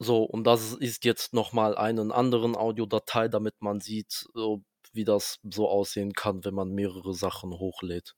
So, und das ist jetzt nochmal einen anderen Audiodatei, damit man sieht, so wie das so aussehen kann, wenn man mehrere Sachen hochlädt.